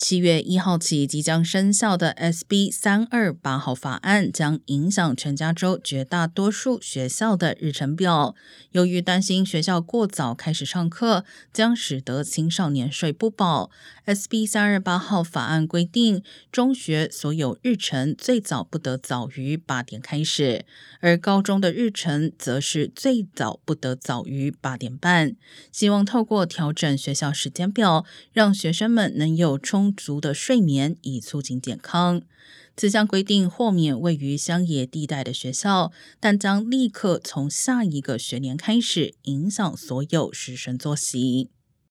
七月一号起即将生效的 SB 三二八号法案将影响全加州绝大多数学校的日程表。由于担心学校过早开始上课将使得青少年睡不饱，SB 三二八号法案规定，中学所有日程最早不得早于八点开始，而高中的日程则是最早不得早于八点半。希望透过调整学校时间表，让学生们能有充。足的睡眠以促进健康。此项规定豁免位于乡野地带的学校，但将立刻从下一个学年开始影响所有师生作息。